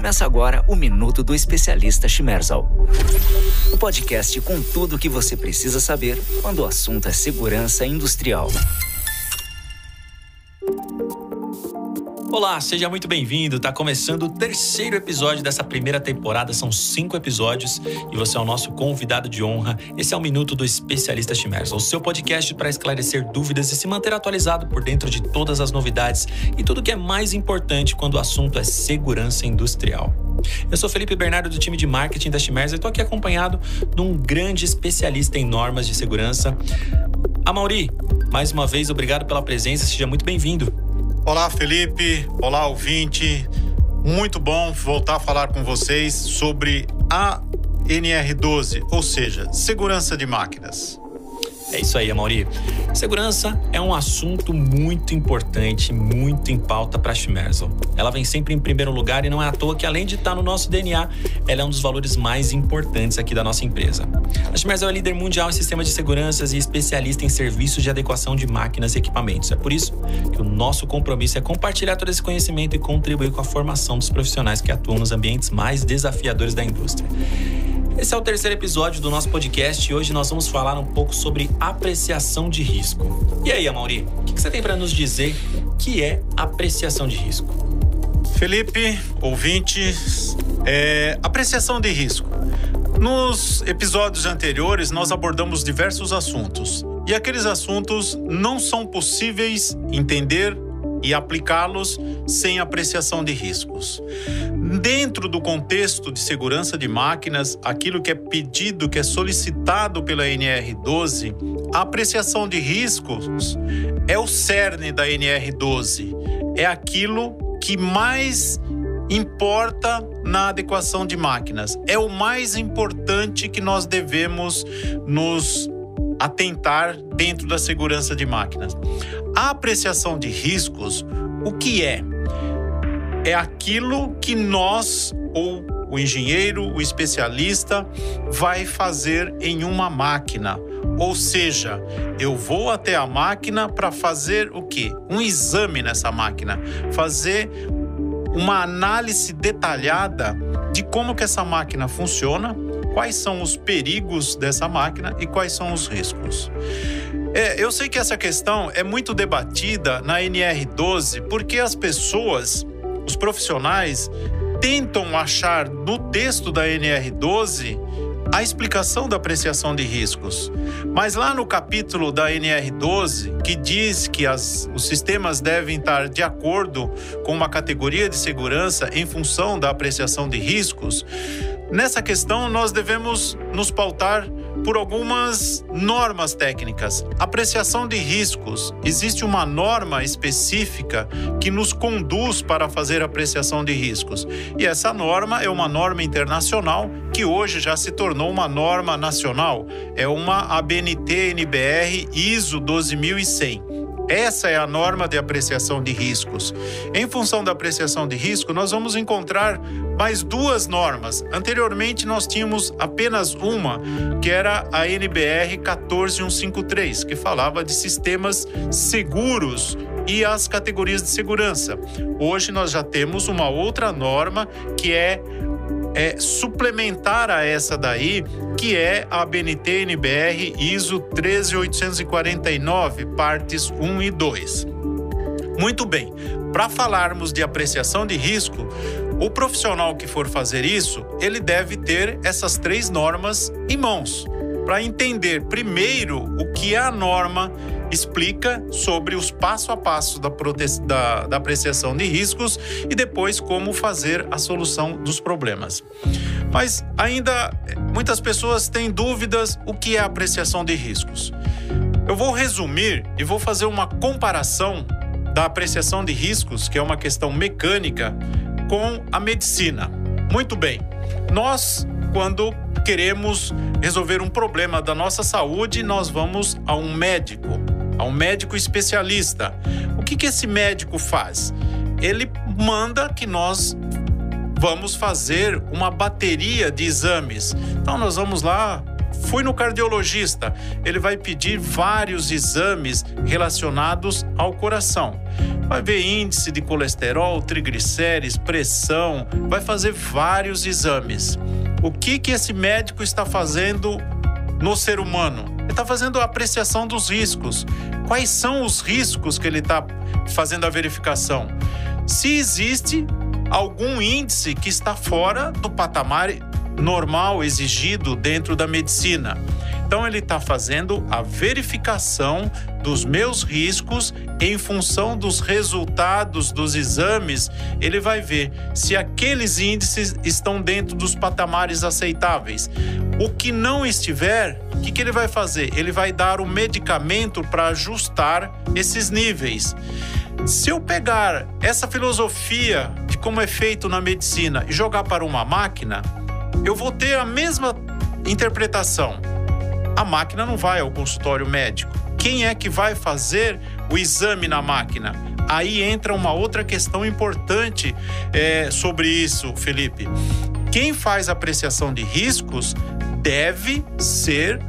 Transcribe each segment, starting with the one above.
Começa agora o Minuto do Especialista Schmerzal. O podcast com tudo o que você precisa saber quando o assunto é segurança industrial. Olá, seja muito bem-vindo. Tá começando o terceiro episódio dessa primeira temporada. São cinco episódios e você é o nosso convidado de honra. Esse é o Minuto do Especialista Chimersa, o seu podcast para esclarecer dúvidas e se manter atualizado por dentro de todas as novidades e tudo que é mais importante quando o assunto é segurança industrial. Eu sou Felipe Bernardo do time de marketing da Chimersa e estou aqui acompanhado de um grande especialista em normas de segurança. Amauri, mais uma vez, obrigado pela presença, seja muito bem-vindo. Olá, Felipe. Olá, ouvinte. Muito bom voltar a falar com vocês sobre a NR12, ou seja, segurança de máquinas. É isso aí, Amaury. Segurança é um assunto muito importante, muito em pauta para a Schmerzel. Ela vem sempre em primeiro lugar e não é à toa que, além de estar no nosso DNA, ela é um dos valores mais importantes aqui da nossa empresa. A Schmerzel é líder mundial em sistemas de seguranças e especialista em serviços de adequação de máquinas e equipamentos. É por isso que o nosso compromisso é compartilhar todo esse conhecimento e contribuir com a formação dos profissionais que atuam nos ambientes mais desafiadores da indústria. Esse é o terceiro episódio do nosso podcast e hoje nós vamos falar um pouco sobre apreciação de risco. E aí, Amaury, o que você tem para nos dizer que é apreciação de risco? Felipe, ouvintes, é, apreciação de risco. Nos episódios anteriores, nós abordamos diversos assuntos e aqueles assuntos não são possíveis entender e aplicá-los sem apreciação de riscos. Dentro do contexto de segurança de máquinas, aquilo que é pedido, que é solicitado pela NR12, a apreciação de riscos é o cerne da NR12. É aquilo que mais importa na adequação de máquinas. É o mais importante que nós devemos nos atentar dentro da segurança de máquinas. A apreciação de riscos, o que é? É aquilo que nós ou o engenheiro, o especialista vai fazer em uma máquina. Ou seja, eu vou até a máquina para fazer o quê? Um exame nessa máquina, fazer uma análise detalhada de como que essa máquina funciona, quais são os perigos dessa máquina e quais são os riscos. É, eu sei que essa questão é muito debatida na NR12 porque as pessoas, os profissionais, tentam achar no texto da NR12 a explicação da apreciação de riscos. Mas lá no capítulo da NR12, que diz que as, os sistemas devem estar de acordo com uma categoria de segurança em função da apreciação de riscos, nessa questão nós devemos nos pautar por algumas normas técnicas. Apreciação de riscos. Existe uma norma específica que nos conduz para fazer apreciação de riscos. E essa norma é uma norma internacional que hoje já se tornou uma norma nacional. É uma ABNT-NBR ISO 12100. Essa é a norma de apreciação de riscos. Em função da apreciação de risco, nós vamos encontrar mais duas normas. Anteriormente, nós tínhamos apenas uma, que era a NBR 14153, que falava de sistemas seguros e as categorias de segurança. Hoje nós já temos uma outra norma que é é, suplementar a essa daí, que é a BNT NBR ISO 13849, partes 1 e 2. Muito bem, para falarmos de apreciação de risco, o profissional que for fazer isso, ele deve ter essas três normas em mãos, para entender primeiro o que é a norma explica sobre os passo a passo da, da, da apreciação de riscos e depois como fazer a solução dos problemas. Mas ainda muitas pessoas têm dúvidas o que é apreciação de riscos. Eu vou resumir e vou fazer uma comparação da apreciação de riscos, que é uma questão mecânica, com a medicina. Muito bem, nós, quando queremos resolver um problema da nossa saúde, nós vamos a um médico a um médico especialista. O que, que esse médico faz? Ele manda que nós vamos fazer uma bateria de exames. Então, nós vamos lá. Fui no cardiologista, ele vai pedir vários exames relacionados ao coração. vai ver índice de colesterol, triglicérides, pressão, vai fazer vários exames. O que que esse médico está fazendo no ser humano? Está fazendo a apreciação dos riscos. Quais são os riscos que ele está fazendo a verificação? Se existe algum índice que está fora do patamar normal exigido dentro da medicina. Então, ele está fazendo a verificação dos meus riscos em função dos resultados dos exames. Ele vai ver se aqueles índices estão dentro dos patamares aceitáveis. O que não estiver, o que, que ele vai fazer? Ele vai dar o medicamento para ajustar esses níveis. Se eu pegar essa filosofia de como é feito na medicina e jogar para uma máquina, eu vou ter a mesma interpretação a máquina não vai ao consultório médico. Quem é que vai fazer o exame na máquina? Aí entra uma outra questão importante é, sobre isso, Felipe. Quem faz apreciação de riscos deve ser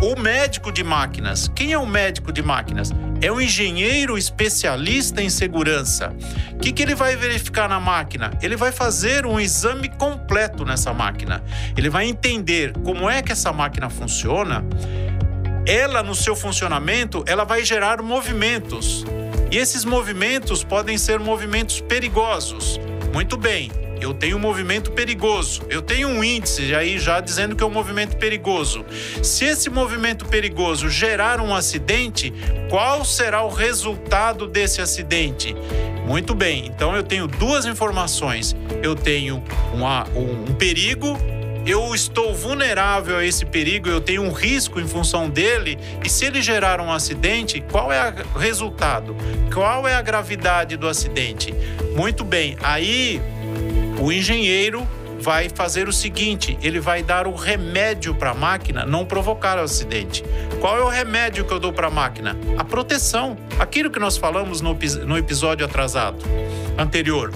o médico de máquinas. Quem é o médico de máquinas? É um engenheiro especialista em segurança. O que, que ele vai verificar na máquina? Ele vai fazer um exame completo nessa máquina. Ele vai entender como é que essa máquina funciona. Ela, no seu funcionamento, ela vai gerar movimentos. E esses movimentos podem ser movimentos perigosos. Muito bem, eu tenho um movimento perigoso, eu tenho um índice aí já dizendo que é um movimento perigoso. Se esse movimento perigoso gerar um acidente, qual será o resultado desse acidente? Muito bem, então eu tenho duas informações. Eu tenho uma, um, um perigo eu estou vulnerável a esse perigo, eu tenho um risco em função dele, e se ele gerar um acidente, qual é o resultado? Qual é a gravidade do acidente? Muito bem, aí o engenheiro vai fazer o seguinte: ele vai dar o remédio para a máquina não provocar o acidente. Qual é o remédio que eu dou para a máquina? A proteção. Aquilo que nós falamos no, no episódio atrasado, anterior.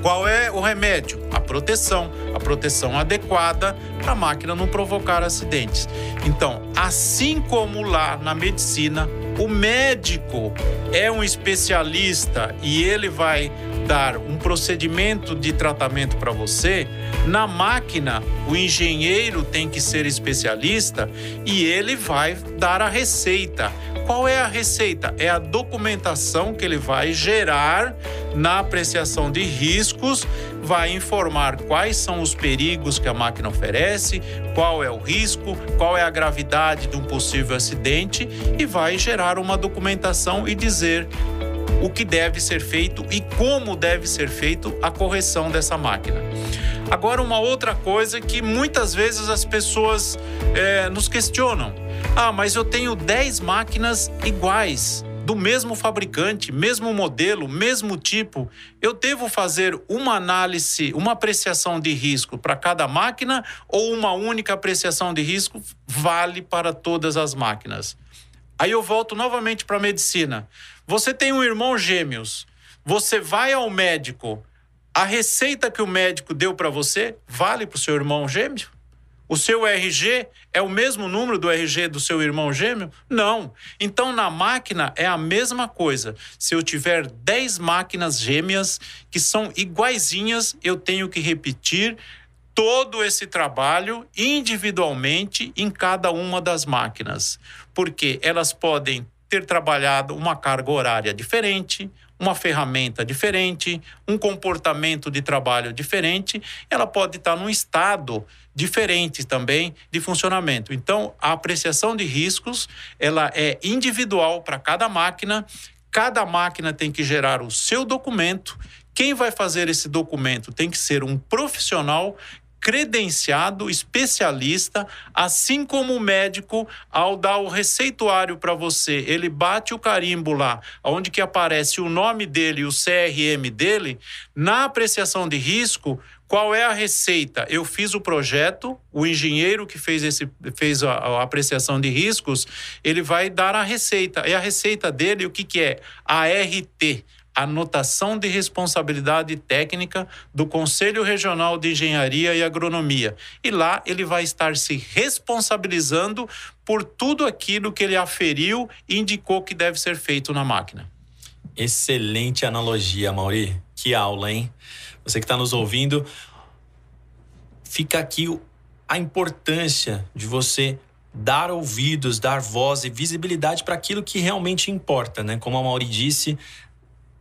Qual é o remédio? A proteção. A proteção adequada para a máquina não provocar acidentes. Então, assim como lá na medicina, o médico é um especialista e ele vai dar um procedimento de tratamento para você, na máquina, o engenheiro tem que ser especialista e ele vai dar a receita. Qual é a receita? É a documentação que ele vai gerar na apreciação de riscos, vai informar quais são os perigos que a máquina oferece, qual é o risco, qual é a gravidade de um possível acidente e vai gerar uma documentação e dizer o que deve ser feito e como deve ser feito a correção dessa máquina. Agora, uma outra coisa que muitas vezes as pessoas é, nos questionam: ah, mas eu tenho 10 máquinas iguais do mesmo fabricante, mesmo modelo, mesmo tipo, eu devo fazer uma análise, uma apreciação de risco para cada máquina ou uma única apreciação de risco vale para todas as máquinas? Aí eu volto novamente para a medicina. Você tem um irmão gêmeos, você vai ao médico, a receita que o médico deu para você vale para o seu irmão gêmeo? O seu RG é o mesmo número do RG do seu irmão gêmeo? Não. Então, na máquina é a mesma coisa. Se eu tiver 10 máquinas gêmeas que são iguaizinhas, eu tenho que repetir todo esse trabalho individualmente em cada uma das máquinas, porque elas podem ter trabalhado uma carga horária diferente, uma ferramenta diferente, um comportamento de trabalho diferente, ela pode estar num estado diferente também de funcionamento. Então, a apreciação de riscos, ela é individual para cada máquina, cada máquina tem que gerar o seu documento quem vai fazer esse documento tem que ser um profissional credenciado, especialista, assim como o médico, ao dar o receituário para você, ele bate o carimbo lá, onde que aparece o nome dele e o CRM dele, na apreciação de risco, qual é a receita? Eu fiz o projeto, o engenheiro que fez, esse, fez a, a, apreciação de riscos, ele vai dar a receita. E a receita dele, o que, que é? ART, anotação de responsabilidade técnica do Conselho Regional de Engenharia e Agronomia. E lá ele vai estar se responsabilizando por tudo aquilo que ele aferiu e indicou que deve ser feito na máquina. Excelente analogia, Mauri. Que aula, hein? Você que está nos ouvindo, fica aqui a importância de você dar ouvidos, dar voz e visibilidade para aquilo que realmente importa, né? Como a Mauri disse,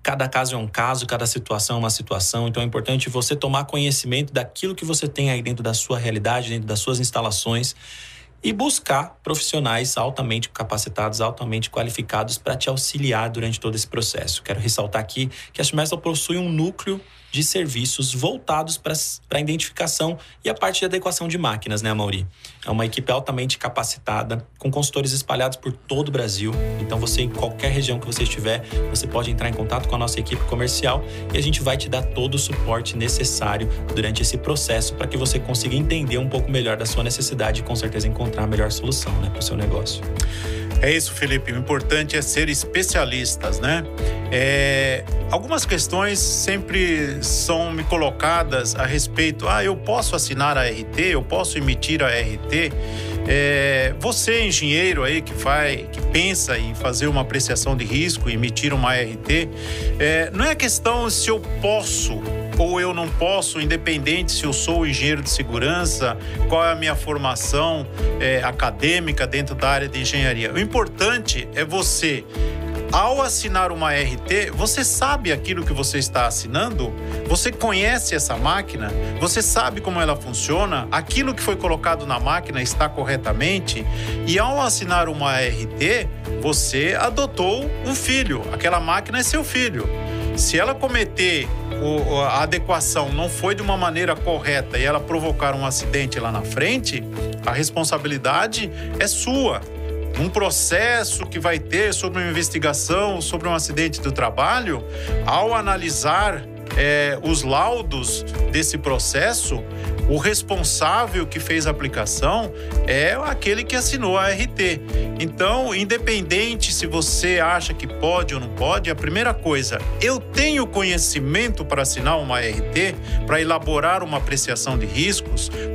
cada caso é um caso, cada situação é uma situação, então é importante você tomar conhecimento daquilo que você tem aí dentro da sua realidade, dentro das suas instalações e buscar profissionais altamente capacitados, altamente qualificados para te auxiliar durante todo esse processo. Quero ressaltar aqui que a Schmersel possui um núcleo de serviços voltados para a identificação e a parte de adequação de máquinas, né, Mauri? É uma equipe altamente capacitada, com consultores espalhados por todo o Brasil. Então, você, em qualquer região que você estiver, você pode entrar em contato com a nossa equipe comercial e a gente vai te dar todo o suporte necessário durante esse processo para que você consiga entender um pouco melhor da sua necessidade e, com certeza, encontrar a melhor solução né, para o seu negócio. É isso, Felipe. O importante é ser especialistas, né? É, algumas questões sempre são me colocadas a respeito. Ah, eu posso assinar a RT, eu posso emitir a RT. É, você, engenheiro aí que vai, que pensa em fazer uma apreciação de risco, emitir uma RT, é, não é questão se eu posso ou eu não posso, independente se eu sou engenheiro de segurança, qual é a minha formação é, acadêmica dentro da área de engenharia. O importante é você ao assinar uma RT, você sabe aquilo que você está assinando? Você conhece essa máquina? Você sabe como ela funciona? Aquilo que foi colocado na máquina está corretamente? E ao assinar uma RT, você adotou um filho. Aquela máquina é seu filho. Se ela cometer o, a adequação não foi de uma maneira correta e ela provocar um acidente lá na frente, a responsabilidade é sua. Um processo que vai ter sobre uma investigação, sobre um acidente do trabalho, ao analisar é, os laudos desse processo, o responsável que fez a aplicação é aquele que assinou a RT. Então, independente se você acha que pode ou não pode, a primeira coisa, eu tenho conhecimento para assinar uma RT, para elaborar uma apreciação de riscos,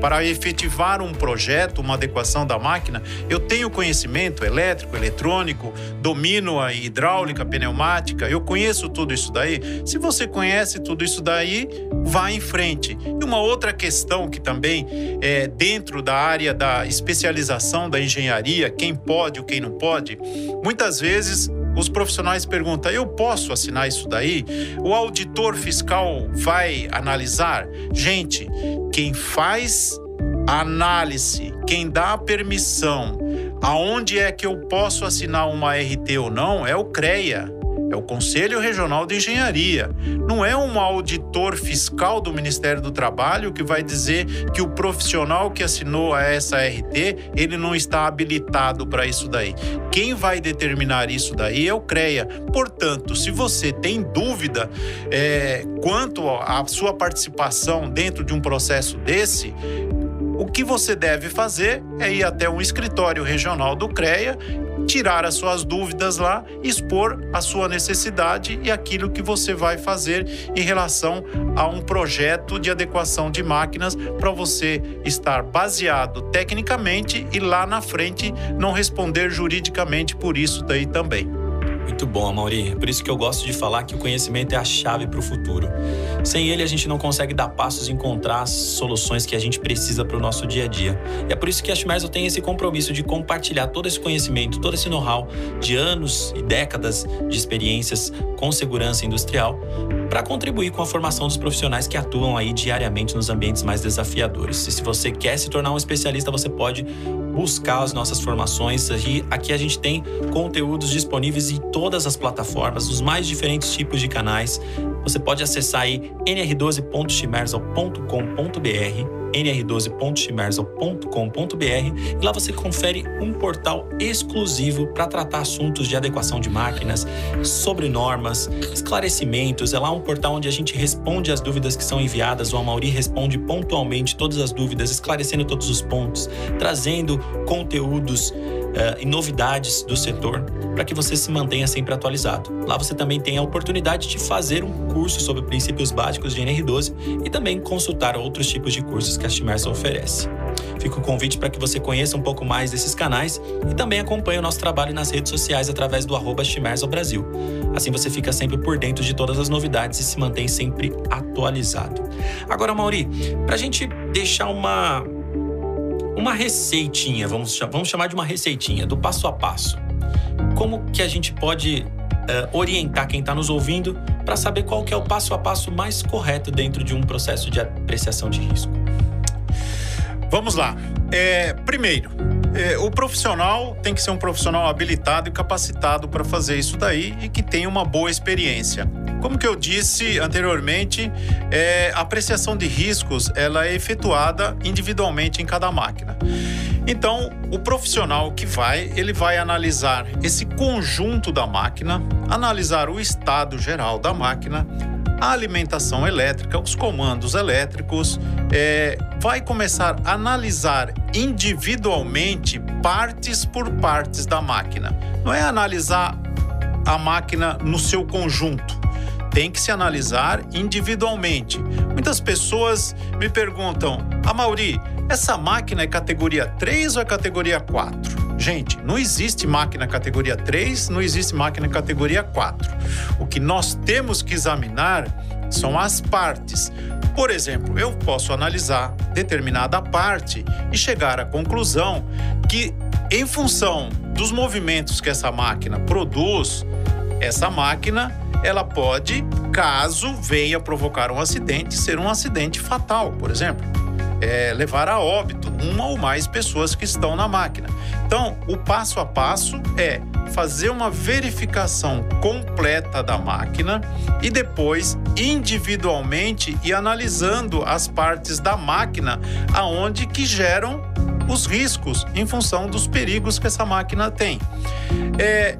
para efetivar um projeto, uma adequação da máquina, eu tenho conhecimento elétrico, eletrônico, domino a hidráulica, pneumática, eu conheço tudo isso daí. Se você conhece tudo isso daí, vá em frente. E uma outra questão que também é dentro da área da especialização da engenharia, quem pode ou quem não pode, muitas vezes os profissionais perguntam: eu posso assinar isso daí? O auditor fiscal vai analisar? Gente, quem faz a análise, quem dá a permissão, aonde é que eu posso assinar uma RT ou não, é o CREA. É o Conselho Regional de Engenharia. Não é um auditor fiscal do Ministério do Trabalho que vai dizer que o profissional que assinou a essa RT, ele não está habilitado para isso daí. Quem vai determinar isso daí é o CREA. Portanto, se você tem dúvida é, quanto à sua participação dentro de um processo desse, o que você deve fazer é ir até um escritório regional do CREA tirar as suas dúvidas lá, expor a sua necessidade e aquilo que você vai fazer em relação a um projeto de adequação de máquinas para você estar baseado tecnicamente e lá na frente não responder juridicamente por isso daí também. Muito bom, Mauri. É por isso que eu gosto de falar que o conhecimento é a chave para o futuro. Sem ele, a gente não consegue dar passos e encontrar as soluções que a gente precisa para o nosso dia a dia. E é por isso que a Schmerzel tem esse compromisso de compartilhar todo esse conhecimento, todo esse know-how de anos e décadas de experiências com segurança industrial para contribuir com a formação dos profissionais que atuam aí diariamente nos ambientes mais desafiadores. E se você quer se tornar um especialista, você pode buscar as nossas formações. Aqui, aqui a gente tem conteúdos disponíveis em todas as plataformas, os mais diferentes tipos de canais. Você pode acessar aí nr12.chimersal.com.br nr12.chimersal.com.br e lá você confere um portal exclusivo para tratar assuntos de adequação de máquinas, sobre normas, esclarecimentos. É lá um portal onde a gente responde as dúvidas que são enviadas. O Amauri responde pontualmente todas as dúvidas, esclarecendo todos os pontos, trazendo conteúdos uh, e novidades do setor para que você se mantenha sempre atualizado. Lá você também tem a oportunidade de fazer um curso sobre princípios básicos de NR12 e também consultar outros tipos de cursos que a Shimersa oferece. Fica o convite para que você conheça um pouco mais desses canais e também acompanhe o nosso trabalho nas redes sociais através do arroba Brasil. Assim você fica sempre por dentro de todas as novidades e se mantém sempre atualizado. Agora, Mauri, para a gente deixar uma, uma receitinha, vamos, vamos chamar de uma receitinha, do passo a passo. Como que a gente pode uh, orientar quem está nos ouvindo para saber qual é o passo a passo mais correto dentro de um processo de apreciação de risco? Vamos lá. É, primeiro, é, o profissional tem que ser um profissional habilitado e capacitado para fazer isso daí e que tenha uma boa experiência. Como que eu disse anteriormente, é, a apreciação de riscos ela é efetuada individualmente em cada máquina. Então, o profissional que vai, ele vai analisar esse conjunto da máquina, analisar o estado geral da máquina, a alimentação elétrica, os comandos elétricos, é, vai começar a analisar individualmente partes por partes da máquina. Não é analisar a máquina no seu conjunto. Tem que se analisar individualmente. Muitas pessoas me perguntam: "A ah, Mauri, essa máquina é categoria 3 ou é categoria 4?" Gente, não existe máquina categoria 3, não existe máquina categoria 4. O que nós temos que examinar são as partes. Por exemplo, eu posso analisar determinada parte e chegar à conclusão que, em função dos movimentos que essa máquina produz, essa máquina ela pode, caso venha provocar um acidente, ser um acidente fatal, por exemplo. É, levar a óbito uma ou mais pessoas que estão na máquina. Então, o passo a passo é fazer uma verificação completa da máquina e depois individualmente e analisando as partes da máquina aonde que geram os riscos em função dos perigos que essa máquina tem. É,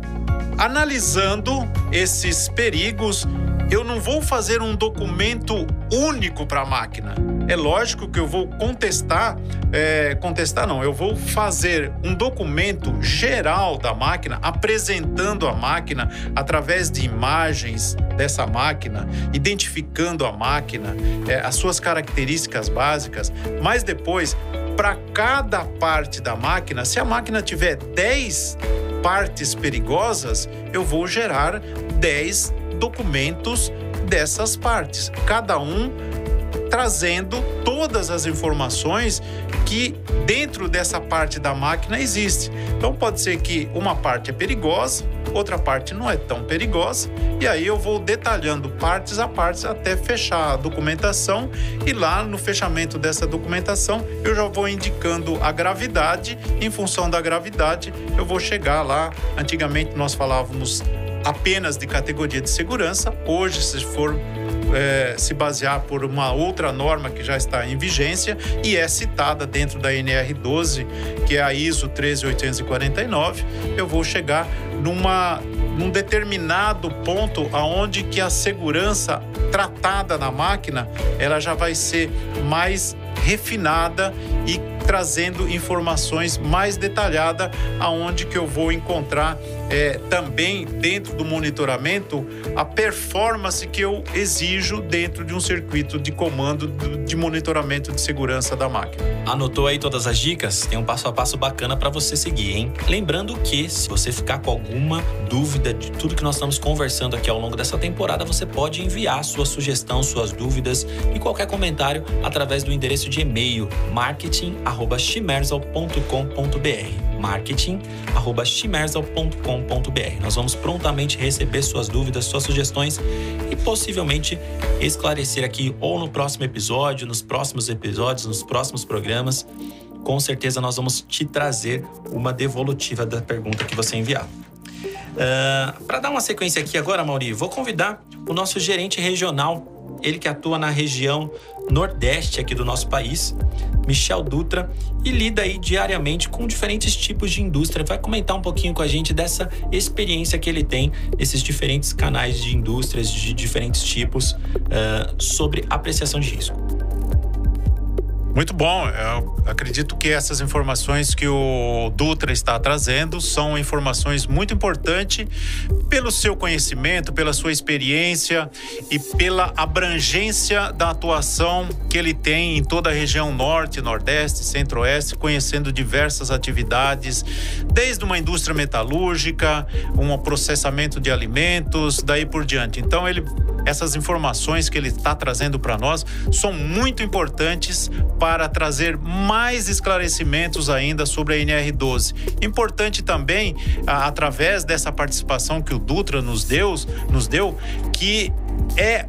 analisando esses perigos, eu não vou fazer um documento único para a máquina. É lógico que eu vou contestar, é, contestar não, eu vou fazer um documento geral da máquina, apresentando a máquina através de imagens dessa máquina, identificando a máquina, é, as suas características básicas, mas depois, para cada parte da máquina, se a máquina tiver 10 partes perigosas, eu vou gerar 10 documentos dessas partes, cada um trazendo todas as informações que dentro dessa parte da máquina existe. Então pode ser que uma parte é perigosa, outra parte não é tão perigosa, e aí eu vou detalhando partes a partes até fechar a documentação e lá no fechamento dessa documentação eu já vou indicando a gravidade, em função da gravidade eu vou chegar lá. Antigamente nós falávamos apenas de categoria de segurança. Hoje, se for é, se basear por uma outra norma que já está em vigência e é citada dentro da NR12, que é a ISO 13849, eu vou chegar numa num determinado ponto aonde que a segurança tratada na máquina ela já vai ser mais refinada e trazendo informações mais detalhadas aonde que eu vou encontrar é, também dentro do monitoramento a performance que eu exijo dentro de um circuito de comando de monitoramento de segurança da máquina. Anotou aí todas as dicas? Tem um passo a passo bacana para você seguir, hein? Lembrando que se você ficar com alguma dúvida de tudo que nós estamos conversando aqui ao longo dessa temporada, você pode enviar sua sugestão, suas dúvidas e qualquer comentário através do endereço de e-mail marketing@chimersal.com.br marketing@chimersal.com.br. Nós vamos prontamente receber suas dúvidas, suas sugestões e possivelmente esclarecer aqui ou no próximo episódio, nos próximos episódios, nos próximos programas. Com certeza nós vamos te trazer uma devolutiva da pergunta que você enviar. Uh, Para dar uma sequência aqui agora, Mauri, vou convidar o nosso gerente regional ele que atua na região nordeste aqui do nosso país, Michel Dutra, e lida aí diariamente com diferentes tipos de indústria. Vai comentar um pouquinho com a gente dessa experiência que ele tem nesses diferentes canais de indústrias de diferentes tipos uh, sobre apreciação de risco. Muito bom. Eu acredito que essas informações que o Dutra está trazendo são informações muito importantes pelo seu conhecimento, pela sua experiência e pela abrangência da atuação que ele tem em toda a região norte, nordeste, centro-oeste, conhecendo diversas atividades, desde uma indústria metalúrgica, um processamento de alimentos, daí por diante. Então ele essas informações que ele está trazendo para nós são muito importantes para trazer mais esclarecimentos ainda sobre a NR12. Importante também, através dessa participação que o Dutra nos deu, nos deu que é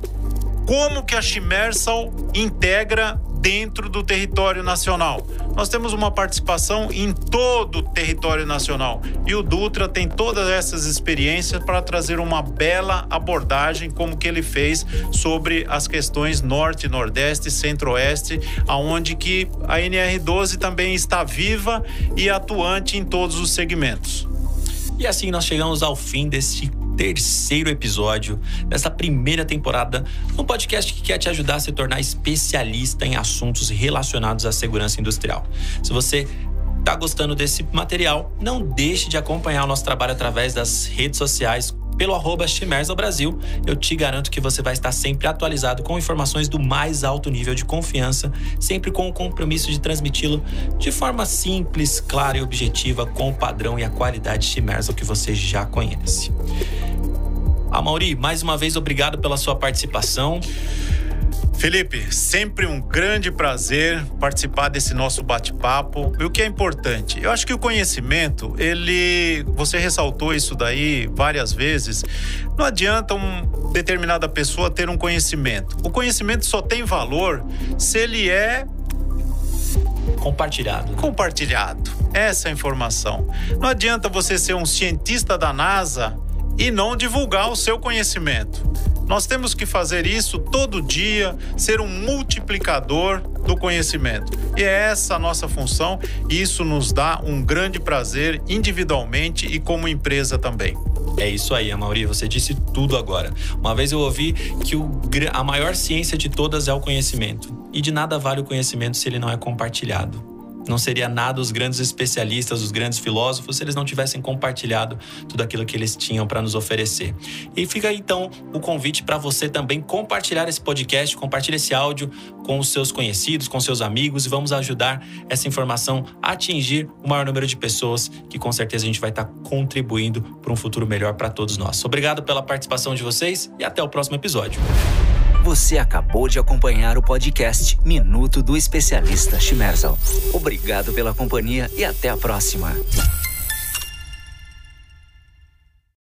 como que a Chimersal integra dentro do território nacional. Nós temos uma participação em todo o território nacional e o Dutra tem todas essas experiências para trazer uma bela abordagem como que ele fez sobre as questões norte, nordeste, centro-oeste, aonde que a NR12 também está viva e atuante em todos os segmentos. E assim nós chegamos ao fim deste terceiro episódio dessa primeira temporada no podcast que quer te ajudar a se tornar especialista em assuntos relacionados à segurança industrial. Se você está gostando desse material, não deixe de acompanhar o nosso trabalho através das redes sociais pelo arroba Brasil. Eu te garanto que você vai estar sempre atualizado com informações do mais alto nível de confiança, sempre com o compromisso de transmiti-lo de forma simples, clara e objetiva, com o padrão e a qualidade Chimersal que você já conhece. Mauri, mais uma vez obrigado pela sua participação. Felipe, sempre um grande prazer participar desse nosso bate-papo. E o que é importante? Eu acho que o conhecimento, ele. Você ressaltou isso daí várias vezes. Não adianta uma determinada pessoa ter um conhecimento. O conhecimento só tem valor se ele é compartilhado. Compartilhado. Essa é a informação. Não adianta você ser um cientista da NASA e não divulgar o seu conhecimento. Nós temos que fazer isso todo dia, ser um multiplicador do conhecimento. E é essa a nossa função, e isso nos dá um grande prazer individualmente e como empresa também. É isso aí, Amauri, você disse tudo agora. Uma vez eu ouvi que o, a maior ciência de todas é o conhecimento. E de nada vale o conhecimento se ele não é compartilhado não seria nada os grandes especialistas, os grandes filósofos, se eles não tivessem compartilhado tudo aquilo que eles tinham para nos oferecer. E fica então o convite para você também compartilhar esse podcast, compartilhar esse áudio com os seus conhecidos, com seus amigos e vamos ajudar essa informação a atingir o maior número de pessoas que com certeza a gente vai estar tá contribuindo para um futuro melhor para todos nós. Obrigado pela participação de vocês e até o próximo episódio. Você acabou de acompanhar o podcast Minuto do Especialista Chimerzal. Obrigado pela companhia e até a próxima.